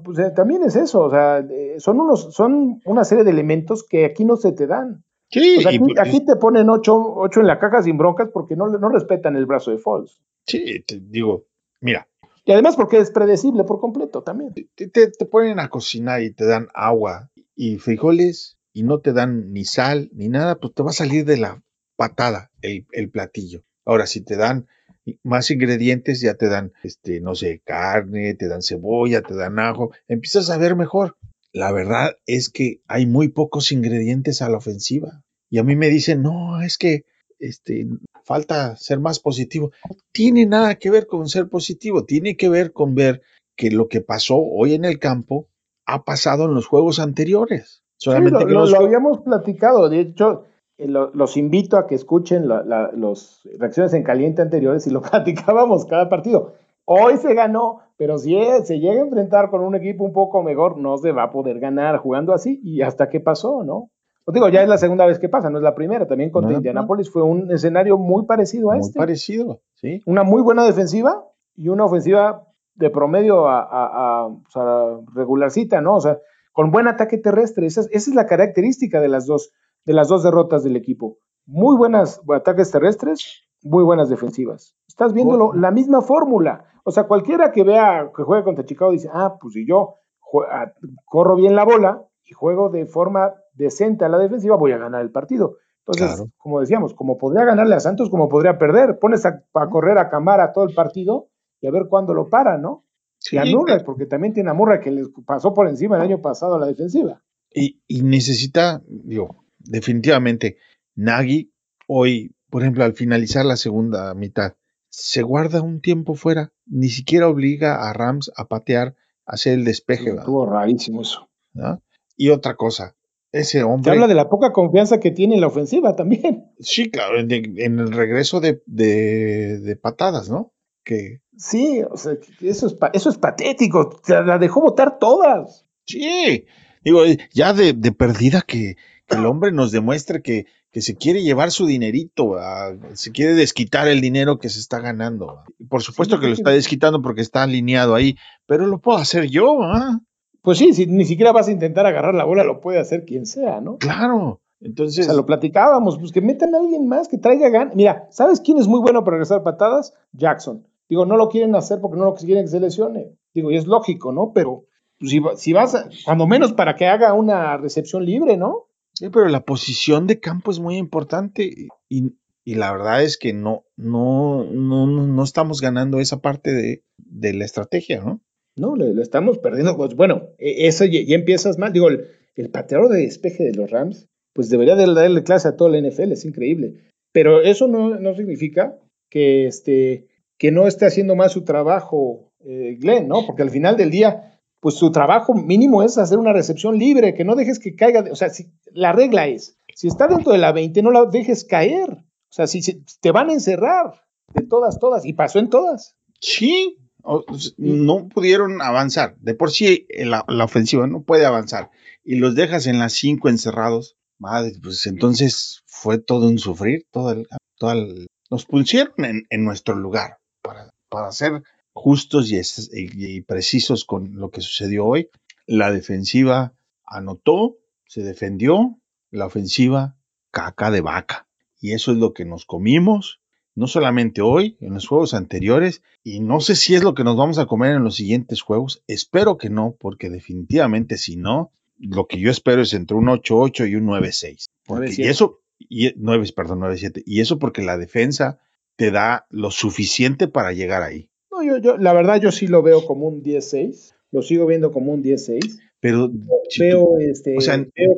pues, eh, también es eso, o sea, eh, son unos, son una serie de elementos que aquí no se te dan. Sí, aquí, te ponen ocho, ocho, en la caja sin broncas porque no, no respetan el brazo de Falls. Sí, te digo, mira. Y además porque es predecible por completo también. Te, te, ponen a cocinar y te dan agua y frijoles y no te dan ni sal ni nada, pues te va a salir de la patada el, el platillo. Ahora, si te dan más ingredientes, ya te dan, este, no sé, carne, te dan cebolla, te dan ajo, empiezas a ver mejor. La verdad es que hay muy pocos ingredientes a la ofensiva. Y a mí me dicen, no, es que este, falta ser más positivo. No tiene nada que ver con ser positivo, tiene que ver con ver que lo que pasó hoy en el campo ha pasado en los juegos anteriores. Solamente lo, lo, habíamos platicado, de hecho, eh, los invito a que escuchen las reacciones en caliente anteriores y lo platicábamos cada partido. Hoy se ganó, pero si se llega a enfrentar con un equipo un poco mejor, no se va a poder ganar jugando así. ¿Y hasta qué pasó, no? Os digo, ya es la segunda vez que pasa, no es la primera. También contra Indianapolis fue un escenario muy parecido a muy este. parecido, sí. Una muy buena defensiva y una ofensiva de promedio a, regularcita, ¿no? O sea, con buen ataque terrestre. esa es la característica de las dos de las dos derrotas del equipo. Muy buenas ataques terrestres, muy buenas defensivas. Estás viendo la misma fórmula. O sea, cualquiera que vea que juega contra Chicago dice, ah, pues si yo ah, corro bien la bola y juego de forma decente a la defensiva, voy a ganar el partido. Entonces, como decíamos, como podría ganarle a Santos, como podría perder, pones a, correr a Camara todo el partido y a ver cuándo lo para, ¿no? y a Murray, porque también tiene a Murray que les pasó por encima el año pasado a la defensiva. Y, y necesita, digo, definitivamente, Nagy hoy, por ejemplo, al finalizar la segunda mitad, se guarda un tiempo fuera, ni siquiera obliga a Rams a patear, a hacer el despeje. Estuvo rarísimo eso. Y otra cosa, ese hombre. Se habla de la poca confianza que tiene en la ofensiva también. Sí, claro, en, el regreso de, de, patadas, ¿no? Que... Sí, o sea, eso es, eso es patético. La dejó votar todas. Sí, digo, ya de, de perdida que, que el hombre nos demuestre que, que se quiere llevar su dinerito, se quiere desquitar el dinero que se está ganando. Por supuesto que lo está desquitando porque está alineado ahí, pero lo puedo hacer yo. ¿ah? Pues sí, si ni siquiera vas a intentar agarrar la bola, lo puede hacer quien sea, ¿no? Claro. Entonces. O sea, lo platicábamos, pues que metan a alguien más, que traiga ganas. Mira, ¿sabes quién es muy bueno para regresar patadas? Jackson. Digo, no lo quieren hacer porque no lo quieren que se lesione. Digo, y es lógico, ¿no? Pero pues, si, si vas, a, cuando menos para que haga una recepción libre, ¿no? Sí, pero la posición de campo es muy importante y, la verdad es que no, no, no, no estamos ganando esa parte de, la estrategia, ¿no? No, le, estamos perdiendo. Pues bueno, e, eso ya, empiezas mal. Digo, el, el, pateador de despeje de los Rams, pues debería de darle clase a toda la NFL, es increíble. Pero eso no, no significa que, este, que no esté haciendo mal su trabajo eh, Glenn, ¿no? Porque al final del día, pues su trabajo mínimo es hacer una recepción libre, que no dejes que caiga, o sea, si, la regla es, si está dentro de la 20, no la dejes caer, o sea, si, te van a encerrar de todas, todas, y pasó en todas. Sí, no pudieron avanzar, de por sí eh, la, ofensiva no puede avanzar, y los dejas en las 5 encerrados, madre, pues entonces fue todo un sufrir, todo el, nos pusieron en, en nuestro lugar para, para hacer justos y, precisos con lo que sucedió hoy. La defensiva anotó, se defendió, la ofensiva caca de vaca. Y eso es lo que nos comimos, no solamente hoy, en los juegos anteriores, y no sé si es lo que nos vamos a comer en los siguientes juegos. Espero que no, porque definitivamente si no, lo que yo espero es entre un 8-8 y un 9-6. Y eso, y, 9, perdón, 9-7. Y eso porque la defensa te da lo suficiente para llegar ahí yo, la verdad yo sí lo veo como un 10-6, lo sigo viendo como un 10-6. Pero veo, este,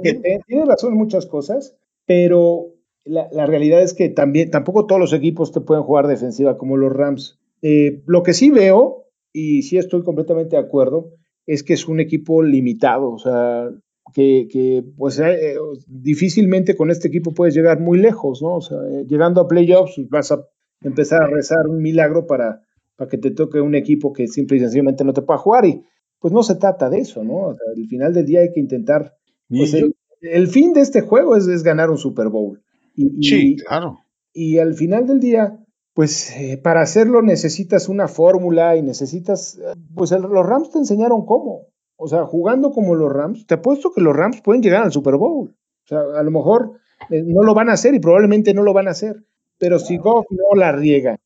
que tiene razón en muchas cosas, pero la, realidad es que también tampoco todos los equipos te pueden jugar defensiva como los Rams. Eh, lo que sí veo, y sí estoy completamente de acuerdo, es que es un equipo limitado, o sea, que, pues eh, difícilmente con este equipo puedes llegar muy lejos, ¿no? O sea, eh, llegando a playoffs pues, vas a empezar a rezar un milagro para, para que te toque un equipo que simple y sencillamente no te pueda jugar y pues no se trata de eso, ¿no? O sea, al final del día hay que intentar, pues el, fin de este juego es, es ganar un Super Bowl. Y, sí, claro. Y al final del día, pues eh, para hacerlo necesitas una fórmula y necesitas, pues los Rams te enseñaron cómo. O sea, jugando como los Rams, te apuesto que los Rams pueden llegar al Super Bowl. O sea, a lo mejor eh, no lo van a hacer y probablemente no lo van a hacer. Pero si Goff no la riega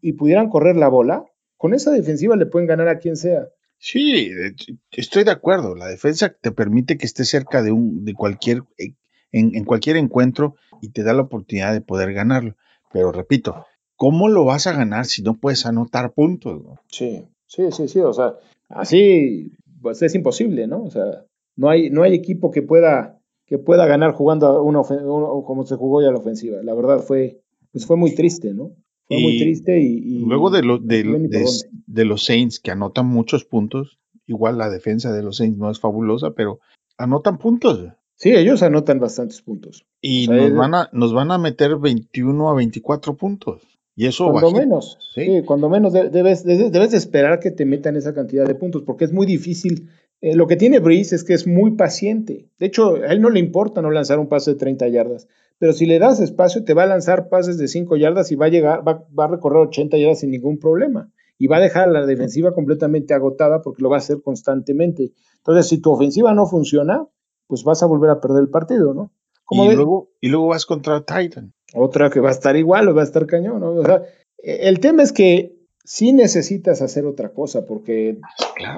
y, pudieran correr la bola, con esa defensiva le pueden ganar a quien sea. Sí, estoy de acuerdo. La defensa te permite que estés cerca de un, de cualquier, eh, en, cualquier encuentro y te da la oportunidad de poder ganarlo. Pero repito, ¿cómo lo vas a ganar si no puedes anotar puntos? Sí, sí, sí, sí. O sea, así pues es imposible, ¿no? O sea, no hay, no hay equipo que pueda, que pueda ganar jugando a uno, como se jugó ya la ofensiva. La verdad fue, pues fue muy triste, ¿no? Fue muy triste y, luego de, lo, de, de, los Saints que anotan muchos puntos, igual la defensa de los Saints no es fabulosa, pero anotan puntos. Sí, ellos anotan bastantes puntos. Y nos, van a, nos van a meter 21 a 24 puntos. Y eso cuando menos, ¿sí? cuando menos debes, debes de esperar que te metan esa cantidad de puntos, porque es muy difícil. Eh, lo que tiene Breeze es que es muy paciente. De hecho, a él no le importa no lanzar un pase de 30 yardas, pero si le das espacio, te va a lanzar pases de 5 yardas y va a llegar, va, va a recorrer 80 yardas sin ningún problema. Y va a dejar a la defensiva completamente agotada porque lo va a hacer constantemente. Entonces, si tu ofensiva no funciona, pues vas a volver a perder el partido, ¿no? y, luego, y luego vas contra Titan. Otra que va a estar igual o va a estar cañón, ¿no? O sea, el tema es que sí necesitas hacer otra cosa, porque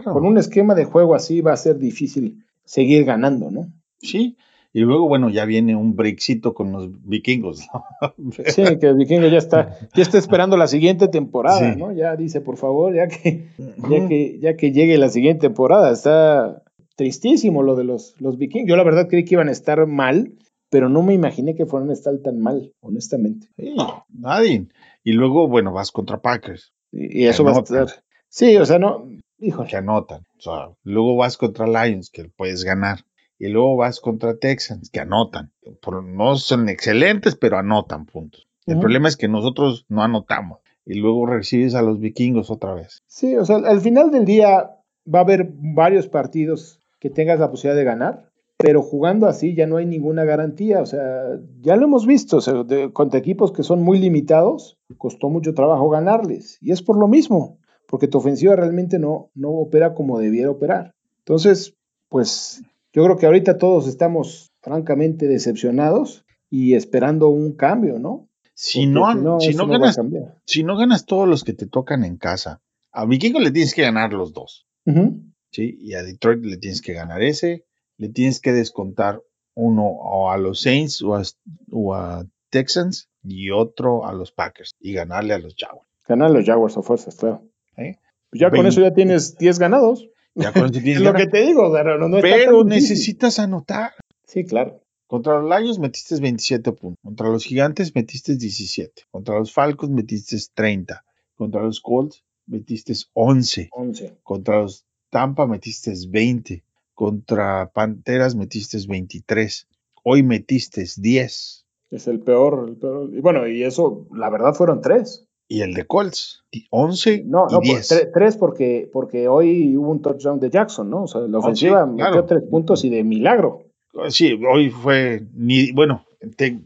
con un esquema de juego así va a ser difícil seguir ganando, ¿no? Sí, y luego, bueno, ya viene un breakcito con los vikingos. sí, que el vikingo ya está, ya está esperando la siguiente temporada, ¿no? Ya dice, por favor, ya que, ya que, ya que llegue la siguiente temporada. Está tristísimo lo de los, los vikingos. Yo la verdad creí que iban a estar mal pero no me imaginé que fueran a estar tan mal, honestamente. Sí, nadie. Y luego, bueno, vas contra Packers. Y, eso va a estar. Sí, o sea, no. Híjole. Que anotan. O sea, luego vas contra Lions, que puedes ganar. Y luego vas contra Texans, que anotan. no son excelentes, pero anotan puntos. El problema es que nosotros no anotamos. Y luego recibes a los vikingos otra vez. Sí, o sea, al final del día va a haber varios partidos que tengas la posibilidad de ganar pero jugando así ya no hay ninguna garantía, o sea, ya lo hemos visto, contra equipos que son muy limitados, costó mucho trabajo ganarles, y es por lo mismo, porque tu ofensiva realmente no, no opera como debiera operar. Entonces, pues yo creo que ahorita todos estamos francamente decepcionados y esperando un cambio, ¿no? Si no, si, no, ganas, si no ganas todos los que te tocan en casa, a Vikingo le tienes que ganar los dos. ¿sí? Y a Detroit le tienes que ganar ese, le tienes que descontar uno o a los Saints o a, Texans y otro a los Packers y ganarle a los Jaguars. Ganar a los Jaguars a fuerzas, claro. ¿Eh? Pues ya con eso ya tienes 10 ganados. Ya con eso tienes Lo que te digo, pero necesitas anotar. Sí, claro. Contra los Lions metiste 27 puntos. Contra los Gigantes metiste 17. Contra los Falcons metiste 30. Contra los Colts metiste 11. 11. Contra los Tampa metiste 20. Contra Panteras metiste 23. Hoy metiste 10. Es el peor, el peor. Y bueno, y eso, la verdad, fueron tres. Y el de Colts, 11 no, y no, 10. Pues, tres porque, porque hoy hubo un touchdown de Jackson, ¿no? O sea, la oh, ofensiva metió tres puntos y de milagro. Sí, hoy fue, ni bueno,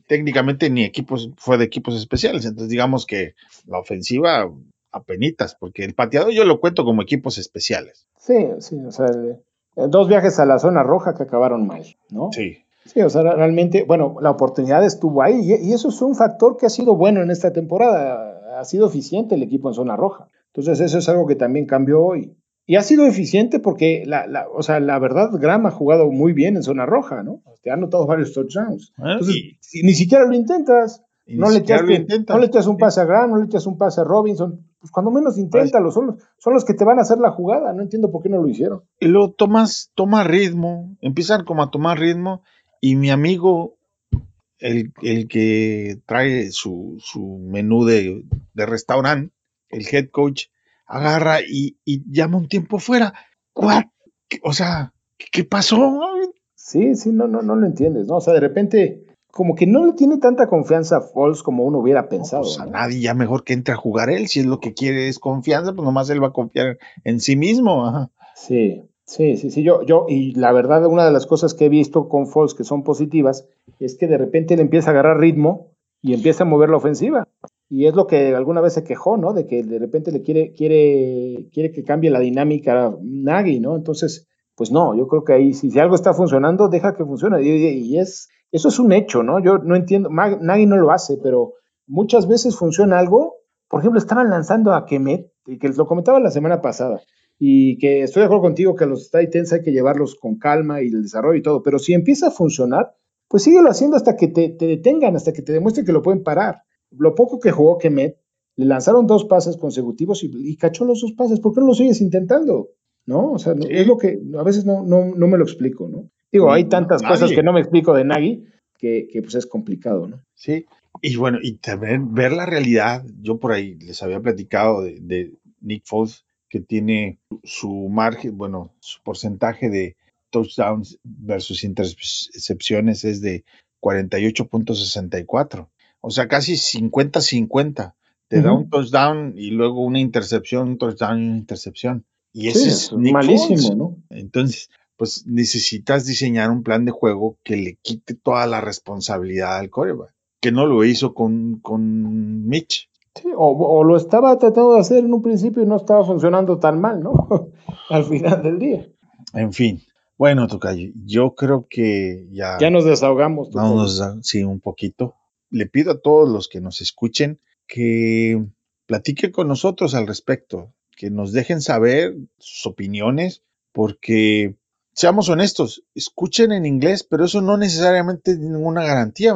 técnicamente ni equipos, fue de equipos especiales. Entonces, digamos que la ofensiva apenitas, porque el pateador yo lo cuento como equipos especiales. Sí, sí, o sea, dos viajes a la zona roja que acabaron mal, ¿no? Sí. Sí, o sea, realmente, bueno, la oportunidad estuvo ahí y, eso es un factor que ha sido bueno en esta temporada. Ha sido eficiente el equipo en zona roja. Entonces, eso es algo que también cambió hoy. Y ha sido eficiente porque, la, la, o sea, la verdad, Graham ha jugado muy bien en zona roja, ¿no? Te ha anotado varios touchdowns. Ah, Entonces, ni siquiera lo intentas. No le, echas, no le, echas, un pase a Graham, no le echas un pase a Robinson pues cuando menos inténtalo, son los, son los que te van a hacer la jugada, no entiendo por qué no lo hicieron. Y luego tomas, toma ritmo, empiezan como a tomar ritmo, y mi amigo, el, que trae su, menú de, restaurante, el head coach agarra y, llama un tiempo fuera. O sea, ¿qué pasó? Sí, sí, no, no, no lo entiendes, ¿no? O sea, de repente, como que no le tiene tanta confianza a Foles como uno hubiera pensado. pues a nadie ya mejor que entre a jugar él. Si es lo que quiere es confianza, pues nomás él va a confiar en sí mismo. Sí, sí, sí, sí. Yo, yo, y la verdad, una de las cosas que he visto con Foles que son positivas es que de repente él empieza a agarrar ritmo y empieza a mover la ofensiva. Y es lo que alguna vez se quejó, ¿no? De que de repente le quiere, quiere, quiere que cambie la dinámica a Nagy, ¿no? Entonces, pues no, yo creo que ahí, si, si algo está funcionando, deja que funcione. Y, es, eso es un hecho, ¿no? Yo no entiendo, Nagy no lo hace, pero muchas veces funciona algo. Por ejemplo, estaban lanzando a Kemet, que lo comentaba la semana pasada, y que estoy de acuerdo contigo que a los Titans hay que llevarlos con calma y el desarrollo y todo, pero si empieza a funcionar, pues síguelo haciendo hasta que te, detengan, hasta que te demuestren que lo pueden parar. Lo poco que jugó Kemet, le lanzaron dos pases consecutivos y, cachó los dos pases. ¿Por qué no lo sigues intentando? ¿No? O sea, es lo que a veces no, no, no, me lo explico, ¿no? Digo, hay tantas cosas que no me explico de Nagy que, que, pues es complicado, ¿no? Sí, y bueno, y también ver la realidad, yo por ahí les había platicado de, de Nick Foles, que tiene su margen, bueno, su porcentaje de touchdowns versus intercepciones es de 48.64. O sea, casi 50-50. Te da un touchdown y luego una intercepción, un touchdown y una intercepción. Y eso es malísimo, ¿no? Entonces, pues necesitas diseñar un plan de juego que le quite toda la responsabilidad al coreback, que no lo hizo con, con Mitch. Sí, o, o, lo estaba tratando de hacer en un principio y no estaba funcionando tan mal, ¿no? Al final del día. En fin, bueno, Tocayo, yo creo que ya... Ya nos desahogamos. Vamos, sí, un poquito. Le pido a todos los que nos escuchen que platiquen con nosotros al respecto, que nos dejen saber sus opiniones, porque seamos honestos, escuchen en inglés, pero eso no necesariamente es ninguna garantía,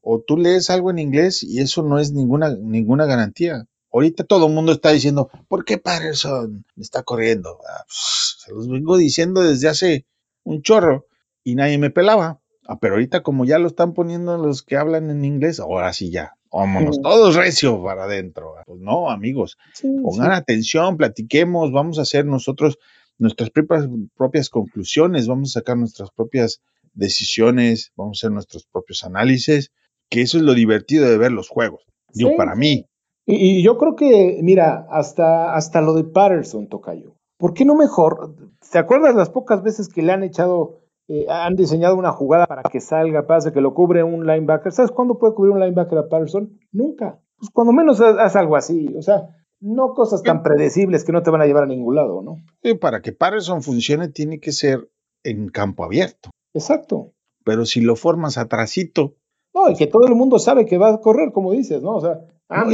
o tú lees algo en inglés y eso no es ninguna, ninguna garantía. Ahorita todo el mundo está diciendo, ¿por qué Patterson está corriendo? Ah, se los vengo diciendo desde hace un chorro y nadie me pelaba. Ah, pero ahorita como ya lo están poniendo los que hablan en inglés, ahora sí ya, vámonos, todos recio para adentro. Pues no, amigos, pongan atención, platiquemos, vamos a hacer nosotros nuestras propias, propias conclusiones, vamos a sacar nuestras propias decisiones, vamos a hacer nuestros propios análisis, que eso es lo divertido de ver los juegos. Digo, para mí. Y, yo creo que, mira, hasta, hasta lo de Patterson, Tocayo. ¿Por qué no mejor? ¿Te acuerdas las pocas veces que le han echado, eh, han diseñado una jugada para que salga, pase, que lo cubre un linebacker? ¿Sabes cuándo puede cubrir un linebacker a Patterson? Nunca. Pues cuando menos haz, algo así. O sea, no cosas tan predecibles que no te van a llevar a ningún lado, ¿no? Sí, para que Patterson funcione tiene que ser en campo abierto. Exacto. Pero si lo formas atrasito. No, y que todo el mundo sabe que va a correr, como dices, ¿no? O sea, Ah,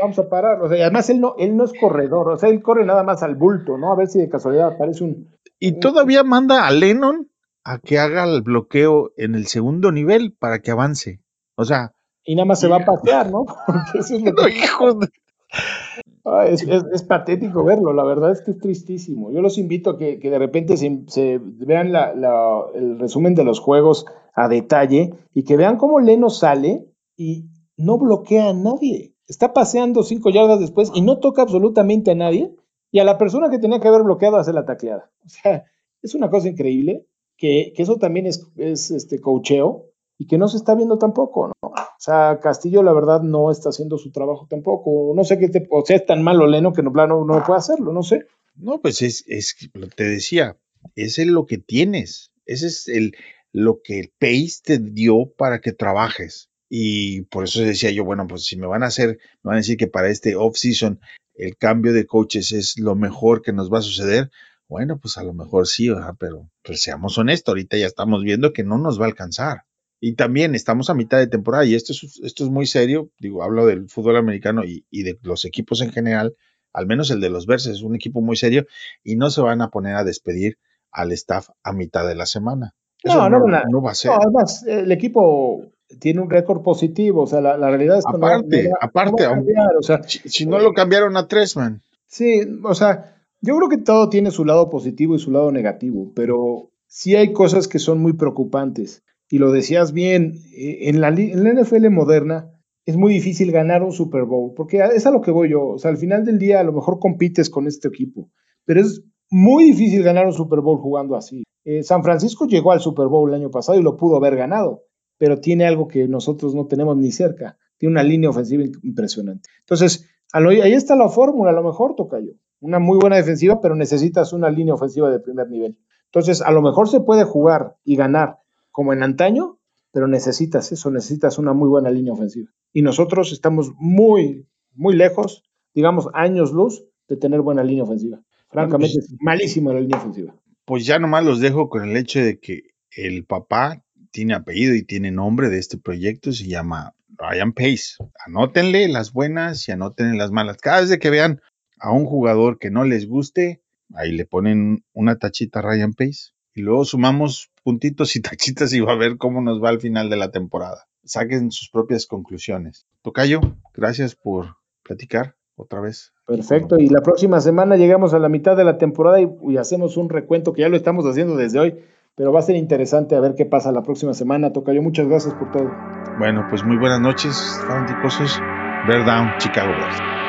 vamos a parar. O sea, y además él no, él no es corredor, o sea, él corre nada más al bulto, ¿no? A ver si de casualidad aparece un. Y todavía manda a Lennon a que haga el bloqueo en el segundo nivel para que avance. O sea. Y nada más se va a pasear, ¿no? eso es, es, patético verlo, la verdad es que es tristísimo. Yo los invito a que, de repente se, vean el resumen de los juegos a detalle y que vean cómo Leno sale y no bloquea a nadie está paseando cinco yardas después y no toca absolutamente a nadie, y a la persona que tenía que haber bloqueado hace la tacleada. O sea, es una cosa increíble que, eso también es, este cocheo y que no se está viendo tampoco, ¿no? O sea, Castillo, la verdad, no está haciendo su trabajo tampoco. No sé qué te, o sea, es tan malo Leno que no, no, no puede hacerlo, no sé. No, pues es, es, te decía, ese es lo que tienes. Ese es el, lo que el Pace te dio para que trabajes. Y por eso decía yo, bueno, pues si me van a hacer, me van a decir que para este off-season el cambio de coaches es lo mejor que nos va a suceder. Bueno, pues a lo mejor sí, pero pues seamos honestos, ahorita ya estamos viendo que no nos va a alcanzar. Y también estamos a mitad de temporada y esto es, esto es muy serio, digo, hablo del fútbol americano y, de los equipos en general, al menos el de los Verses es un equipo muy serio y no se van a poner a despedir al staff a mitad de la semana. no, no, no, va a ser. No, además, el equipo tiene un récord positivo, o sea, la, realidad es que aparte, no, aparte, o sea, si, no lo eh, cambiaron a Tresman. Sí, o sea, yo creo que todo tiene su lado positivo y su lado negativo, pero sí hay cosas que son muy preocupantes. Y lo decías bien, eh, en la, NFL moderna, es muy difícil ganar un Super Bowl, porque es a lo que voy yo. O sea, al final del día a lo mejor compites con este equipo, pero es muy difícil ganar un Super Bowl jugando así. Eh, San Francisco llegó al Super Bowl el año pasado y lo pudo haber ganado, pero tiene algo que nosotros no tenemos ni cerca. Tiene una línea ofensiva impresionante. Entonces, ahí está la fórmula, a lo mejor toca yo. Una muy buena defensiva, pero necesitas una línea ofensiva de primer nivel. Entonces, a lo mejor se puede jugar y ganar como en antaño, pero necesitas eso, necesitas una muy buena línea ofensiva. Y nosotros estamos muy, muy lejos, digamos, años luz de tener buena línea ofensiva. Francamente, pues, es malísima la línea ofensiva. Pues ya nomás los dejo con el hecho de que el papá tiene apellido y tiene nombre de este proyecto, se llama Ryan Pace. Anótenle las buenas y anótenle las malas. Cada vez que vean a un jugador que no les guste, ahí le ponen una tachita a Ryan Pace y luego sumamos puntitos y tachitas y va a ver cómo nos va al final de la temporada. Saquen sus propias conclusiones. Tocayo, gracias por platicar otra vez. Perfecto, y la próxima semana llegamos a la mitad de la temporada y, hacemos un recuento que ya lo estamos haciendo desde hoy, pero va a ser interesante a ver qué pasa la próxima semana. Tocayo, muchas gracias por todo. Bueno, pues muy buenas noches, fanáticosos. Bear Down, Chicago Bears.